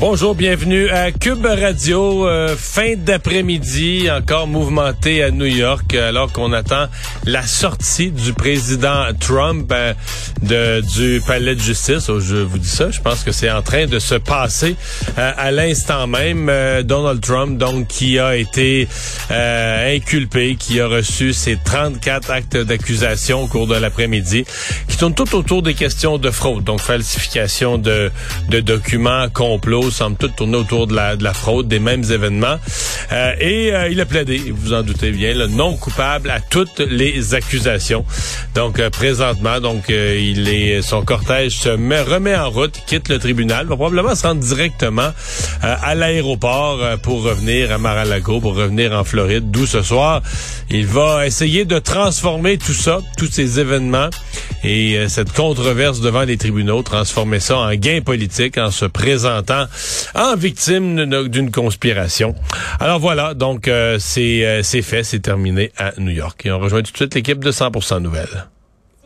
Bonjour, bienvenue à Cube Radio. Euh, fin d'après-midi, encore mouvementé à New York, alors qu'on attend la sortie du président Trump euh, de, du palais de justice. Oh, je vous dis ça, je pense que c'est en train de se passer euh, à l'instant même. Donald Trump, donc, qui a été inculpé, qui a reçu ses 34 actes d'accusation au cours de l'après-midi, qui tournent tout autour des questions de fraude, donc falsification de, de documents, complot semble tout tourner autour de la, de la fraude, des mêmes événements. Euh, et euh, il a plaidé, vous en doutez bien, le non coupable à toutes les accusations. Donc euh, présentement, donc il est son cortège se met, remet en route, quitte le tribunal, va probablement se rendre directement à l'aéroport pour revenir à Mar-a-Lago, pour revenir en Floride, d'où ce soir il va essayer de transformer tout ça, tous ces événements et cette controverse devant les tribunaux, transformer ça en gain politique en se présentant en victime d'une conspiration. Alors voilà, donc euh, euh, c'est fait, c'est terminé à New York. On rejoint de suite l'équipe de 100% Nouvelles.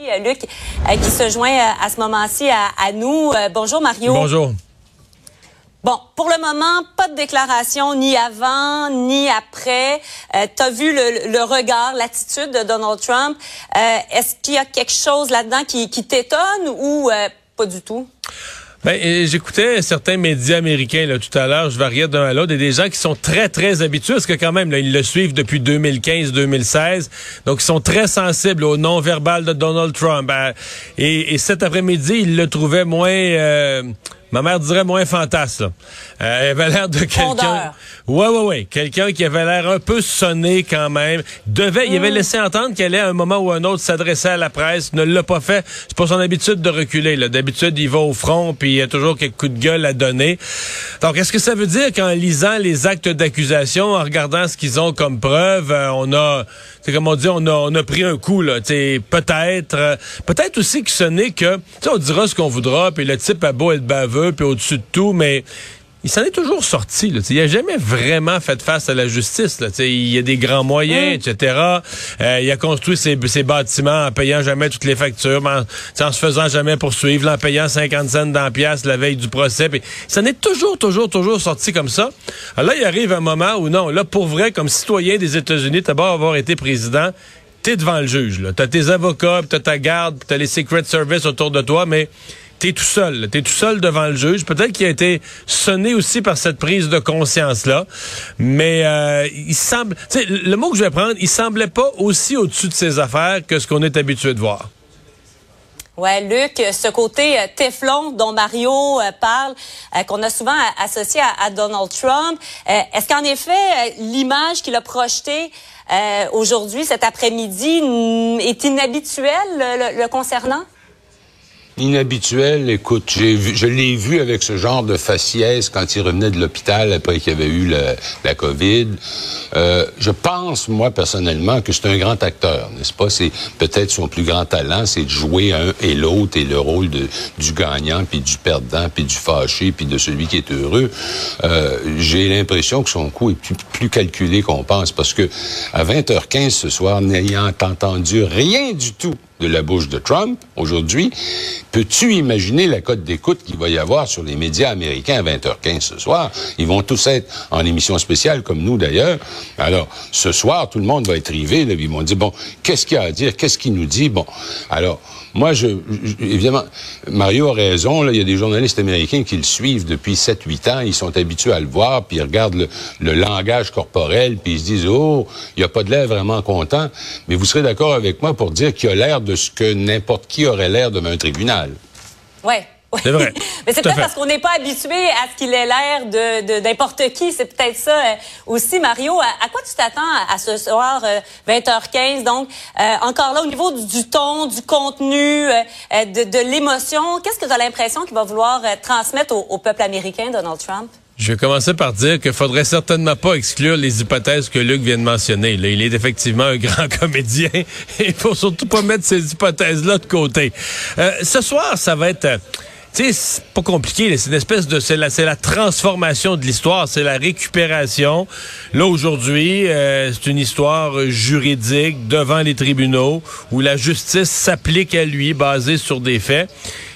Euh, Luc, qui se joint à ce moment-ci à, nous. bonjour Mario. Bonjour. Bon, pour le moment, pas de déclaration ni avant ni après. tu as vu le, regard, l'attitude de Donald Trump. Est-ce qu'il y a quelque chose là-dedans qui, qui t'étonne ou pas du tout? Ben, j'écoutais certains médias américains là, tout à l'heure, je variais d'un à l'autre, et des gens qui sont très, très habitués, parce que quand même, là, ils le suivent depuis 2015-2016, donc ils sont très sensibles au non-verbal de Donald Trump. Ben, et, et, cet après-midi, ils le trouvaient moins... Euh, Ma mère dirait moins fantasme. Là. Euh, elle avait l'air de quelqu'un. Ouais, ouais, ouais. Quelqu'un qui avait l'air un peu sonné quand même. Devait, il avait mm. laissé entendre qu'elle allait à un moment ou un autre s'adresser à la presse. Ne l'a pas fait. C'est pas son habitude de reculer. D'habitude, il va au front puis il y a toujours quelques coups de gueule à donner. Donc, est-ce que ça veut dire qu'en lisant les actes d'accusation, en regardant ce qu'ils ont comme preuve, euh, on a, c'est comme on dit, on a, on a pris un coup là. Peut-être, euh, peut-être aussi que ce n'est que, on dira ce qu'on voudra puis le type a beau être baveux puis au-dessus de tout, mais il s'en est toujours sorti. Là. Il a jamais vraiment fait face à la justice. Là. Il y a des grands moyens, mm. etc. Euh, il a construit ses, bâtiments en payant jamais toutes les factures, en, en se faisant jamais poursuivre, en payant 50 cents dans la pièce la veille du procès. Puis, ça n'est toujours, toujours, toujours sorti comme ça. Alors là, il arrive un moment où non, là, pour vrai, comme citoyen des États-Unis, t'as beau avoir été président, t'es devant le juge. T'as tes avocats, t'as ta garde, t'as les Secret Service autour de toi, mais t'es tout seul. T'es tout seul devant le juge. Peut-être qu'il a été sonné aussi par cette prise de conscience-là. Mais euh, il semble... Le mot que je vais prendre, il semblait pas aussi au-dessus de ses affaires que ce qu'on est habitué de voir. Ouais, Luc, ce côté euh, Teflon dont Mario euh, parle, qu'on a souvent associé à, Donald Trump, est-ce qu'en effet l'image qu'il a projetée aujourd'hui, cet après-midi, est inhabituelle le concernant? Inhabituel. Écoute, je l'ai vu avec ce genre de faciès quand il revenait de l'hôpital après qu'il avait eu la, COVID. Euh, je pense, moi, personnellement, que c'est un grand acteur, n'est-ce pas? C'est peut-être son plus grand talent, c'est de jouer un et l'autre et le rôle de, du gagnant, puis du perdant, puis du fâché, puis de celui qui est heureux. Euh, j'ai l'impression que son coup est plus, plus calculé qu'on pense, parce que à 20h15 ce soir, n'ayant entendu rien du tout de la bouche de Trump aujourd'hui. Peux-tu imaginer la cote d'écoute qu'il va y avoir sur les médias américains à 20h15 ce soir? Ils vont tous être en émission spéciale, comme nous d'ailleurs. Alors, ce soir, tout le monde va être rivé. Là, ils vont dire, bon, qu'est-ce qu'il y a à dire? Qu'est-ce qu'il nous dit? Bon, alors, moi, je, évidemment, Mario a raison. Là, il y a des journalistes américains qui le suivent depuis 7-8 ans. Ils sont habitués à le voir, puis ils regardent le, langage corporel, puis ils se disent, oh, il n'y a pas de l'air vraiment content. Mais vous serez d'accord avec moi pour dire qu'il a l'air de ce que n'importe qui aurait l'air devant un tribunal. Ouais. C'est vrai. Mais c'est peut-être parce qu'on n'est pas habitué à ce qu'il ait l'air de n'importe qui. C'est peut-être ça euh, aussi, Mario. À, quoi tu t'attends à, ce soir, 20h15? Euh, Donc, euh, encore là, au niveau du, ton, du contenu, de, de l'émotion, qu'est-ce que tu as l'impression qu'il va vouloir transmettre au, au, peuple américain, Donald Trump? Je vais commencer par dire qu'il faudrait certainement pas exclure les hypothèses que Luc vient de mentionner. Là, il est effectivement un grand comédien. Il faut surtout pas mettre ces hypothèses-là de côté. Euh, ce soir, ça va être... C'est pas compliqué. C'est une espèce de, c'est la, c'est la transformation de l'histoire, c'est la récupération. Là aujourd'hui, euh, c'est une histoire juridique devant les tribunaux où la justice s'applique à lui, basée sur des faits.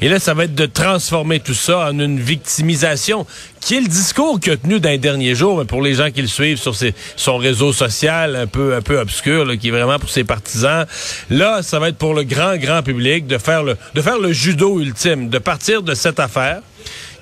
Et là, ça va être de transformer tout ça en une victimisation, qui est le discours qu'il a tenu dans les derniers jours, pour les gens qui le suivent sur son réseau social un peu un peu obscur, qui est vraiment pour ses partisans. Là, ça va être pour le grand grand public de faire le judo ultime, de partir de cette affaire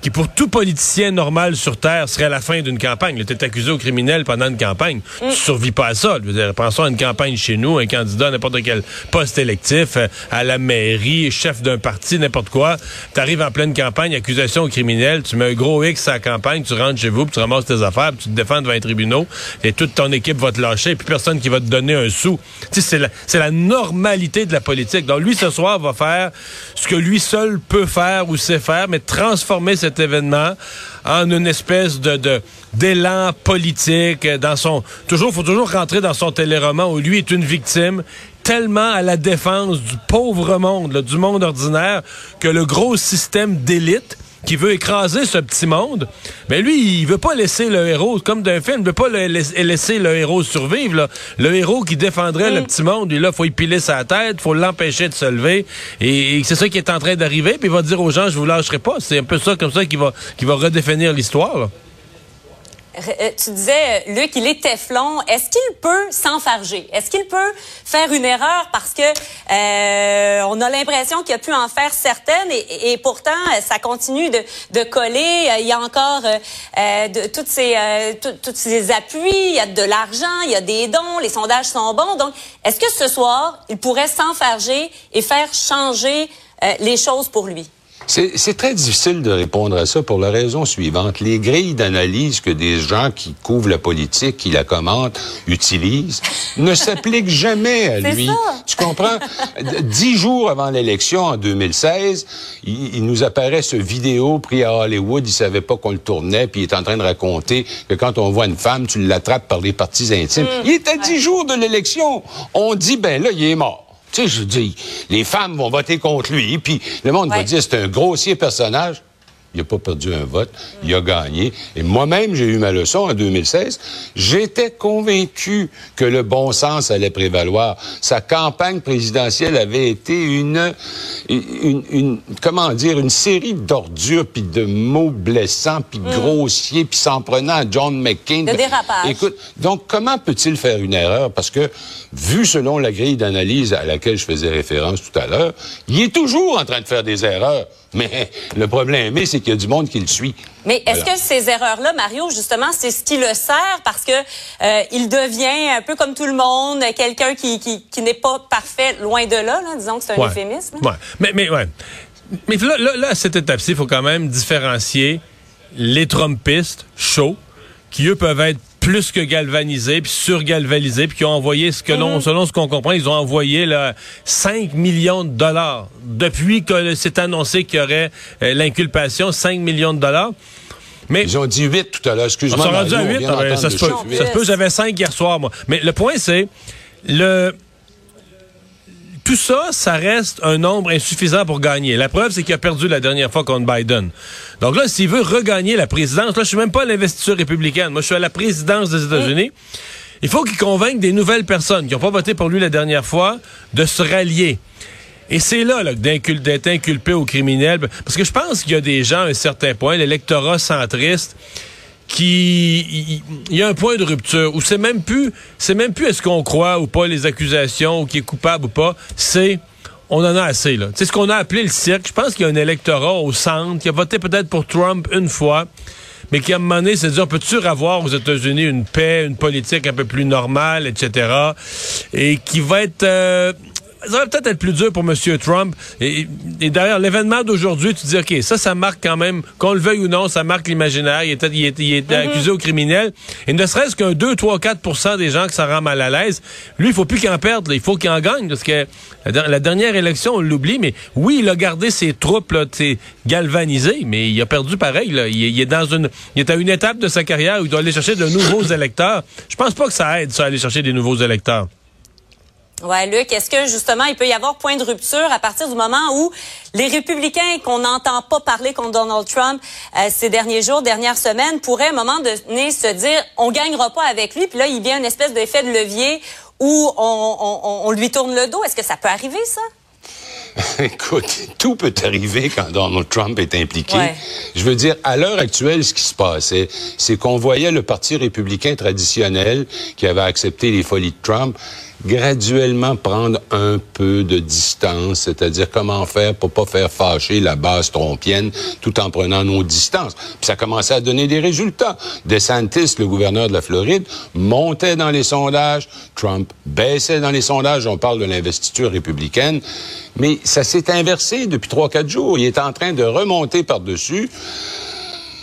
qui pour tout politicien normal sur Terre serait la fin d'une campagne. Tu es accusé au criminel pendant une campagne. Tu survis pas à ça. Je veux dire, pensons à une campagne chez nous, un candidat à n'importe quel poste électif, euh, à la mairie, chef d'un parti, n'importe quoi. Tu arrives en pleine campagne, accusation au criminel, tu mets un gros X à la campagne, tu rentres chez vous, puis tu ramasses tes affaires, puis tu te défends devant les tribunaux, et toute ton équipe va te lâcher, puis personne qui va te donner un sou. C'est la, normalité de la politique. Donc lui, ce soir, va faire ce que lui seul peut faire ou sait faire, mais transformer événement en une espèce de d'élan politique dans son toujours faut toujours rentrer dans son téléroman où lui est une victime tellement à la défense du pauvre monde, du monde ordinaire que le gros système d'élite qui veut écraser ce petit monde, mais lui, il veut pas laisser le héros, comme d'un film, il veut pas le laisser le héros survivre. Le héros qui défendrait le petit monde, il là, faut y piler sa tête, faut l'empêcher de se lever. Et, c'est ça qui est en train d'arriver. Puis il va dire aux gens, je vous lâcherai pas. C'est un peu ça, comme ça, qui va, qui va redéfinir l'histoire. Euh, tu disais, Luc, il est Teflon. Est-ce qu'il peut s'enfarger? Est-ce qu'il peut faire une erreur parce que euh, on a l'impression qu'il a pu en faire certaines et, pourtant ça continue de, de, coller. Il y a encore euh, de, toutes ces toutes ces appuis, il y a de l'argent, il y a des dons, les sondages sont bons. Donc, est-ce que ce soir, il pourrait s'enfarger et faire changer les choses pour lui? C'est très difficile de répondre à ça pour la raison suivante. Les grilles d'analyse que des gens qui couvrent la politique, qui la commentent, utilisent, ne s'appliquent jamais à lui. Tu comprends? Dix jours avant l'élection en 2016, il, nous apparaît ce vidéo pris à Hollywood. Il savait pas qu'on le tournait, puis il est en train de raconter que quand on voit une femme, tu l'attrapes par les parties intimes. Mm. il est à dix jours de l'élection. On dit, ben là, il est mort. Tu sais, je dis, les femmes vont voter contre lui, puis le monde va dire c'est un grossier personnage. Il n'a pas perdu un vote, il a gagné. Et moi-même, j'ai eu ma leçon en 2016. J'étais convaincu que le bon sens allait prévaloir. Sa campagne présidentielle avait été une, une, comment dire, une série d'ordures, puis de mots blessants, puis mm. grossiers, puis s'en prenant à John McCain. De dérapage. Écoute, donc comment peut-il faire une erreur? Parce que, vu selon la grille d'analyse à laquelle je faisais référence tout à l'heure, il est toujours en train de faire des erreurs. Mais le problème c'est qu'il y a du monde qui le suit. Mais est-ce que ces erreurs-là, Mario, justement, c'est ce qui le sert? Parce que euh, il devient un peu comme tout le monde, quelqu'un qui, qui, n'est pas parfait, loin de là, disons que c'est un euphémisme. Ouais. Mais, mais, ouais. mais là, là, à cette étape-ci, il faut quand même différencier les Trumpistes chauds, qui eux peuvent être plus que galvanisés, puis surgalvanisés, puis qui ont envoyé, ce que l'on, mm-hmm. selon ce qu'on comprend, ils ont envoyé là, 5 millions de dollars. Depuis que c'est annoncé qu'il y aurait euh, l'inculpation, 5 millions de dollars. Mais, Ils ont dit 8 tout à l'heure, excuse-moi. À 8, ah, ça, se peut, ça se peut, j'avais 5 hier soir, moi. Mais le point, c'est, le, tout ça, ça reste un nombre insuffisant pour gagner. La preuve, c'est qu'il a perdu la dernière fois contre Biden. Donc là, s'il veut regagner la présidence, là, je suis même pas à l'investiture républicaine. Moi, je suis à la présidence des États-Unis. Il faut qu'il convainque des nouvelles personnes qui n'ont pas voté pour lui la dernière fois de se rallier. Et c'est là, là d'être inculpé au criminel. Parce que je pense qu'il y a des gens, à un certain point, l'électorat centriste, qui il y, a un point de rupture où c'est même plus c'est même plus est-ce qu'on croit ou pas les accusations ou qui est coupable ou pas, c'est on en a assez là. C'est ce qu'on a appelé le cirque. Je pense qu'il y a un électorat au centre qui a voté peut-être pour Trump une fois, mais qui à un moment donné s'est dit on peut-tu avoir aux États-Unis une paix, une politique un peu plus normale, etc. Et qui va être euh, ça va peut-être être plus dur pour M. Trump. Et, et derrière l'événement d'aujourd'hui, tu dis, OK, ça, ça marque quand même, qu'on le veuille ou non, ça marque l'imaginaire. Il était, il était, il était Mm-hmm. accusé au criminel. Et ne serait-ce qu'un 2, 3, 4% des gens que ça rend mal à l'aise, lui, il faut plus qu'il en perde. là. Il faut qu'il en gagne. Parce que la, der- la dernière élection, on l'oublie, mais oui, il a gardé ses troupes là, galvanisées, mais il a perdu pareil. Là. Il, est- il est dans une, il est à une étape de sa carrière où il doit aller chercher de nouveaux électeurs. Je pense pas que ça aide, ça, aller chercher des nouveaux électeurs. Ouais, Luc, est-ce que justement il peut y avoir point de rupture à partir du moment où les républicains qu'on n'entend pas parler contre Donald Trump euh, ces derniers jours, dernières semaines, pourraient à un moment donné se dire on gagnera pas avec lui, puis là il vient une espèce d'effet de levier où on, on- on lui tourne le dos. Est-ce que ça peut arriver ça? Écoute, tout peut arriver quand Donald Trump est impliqué. Ouais. Je veux dire, à l'heure actuelle, ce qui se passait, c'est qu'on voyait le Parti républicain traditionnel qui avait accepté les folies de Trump graduellement prendre un peu de distance, c'est-à-dire comment faire pour pas faire fâcher la base trompienne tout en prenant nos distances. Puis ça commençait à donner des résultats. DeSantis, le gouverneur de la Floride, montait dans les sondages, Trump baissait dans les sondages, on parle de l'investiture républicaine, mais ça s'est inversé depuis trois, quatre jours. Il est en train de remonter par-dessus.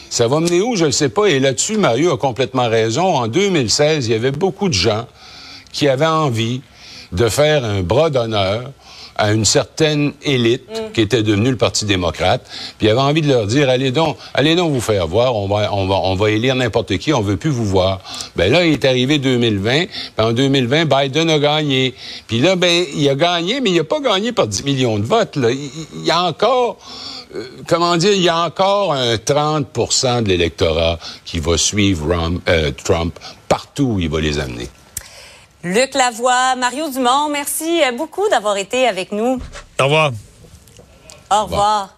Ça va mener où, je ne sais pas. Et là-dessus, Mario a complètement raison. En 2016, il y avait beaucoup de gens qui avaient envie de faire un bras d'honneur à une certaine élite qui était devenue le Parti démocrate, puis il avait envie de leur dire allez donc, allez donc vous faire voir, on va on va on va élire n'importe qui, on veut plus vous voir. Ben là, il est arrivé 2020, puis en 2020 Biden a gagné. Puis là ben il a gagné mais il a pas gagné par 10 millions de votes là. Il, il y a encore euh, comment dire, il y a encore un 30% de l'électorat qui va suivre Rom- euh, Trump partout où il va les amener. Luc Lavoie, Mario Dumont, merci beaucoup d'avoir été avec nous. Au revoir. Au revoir.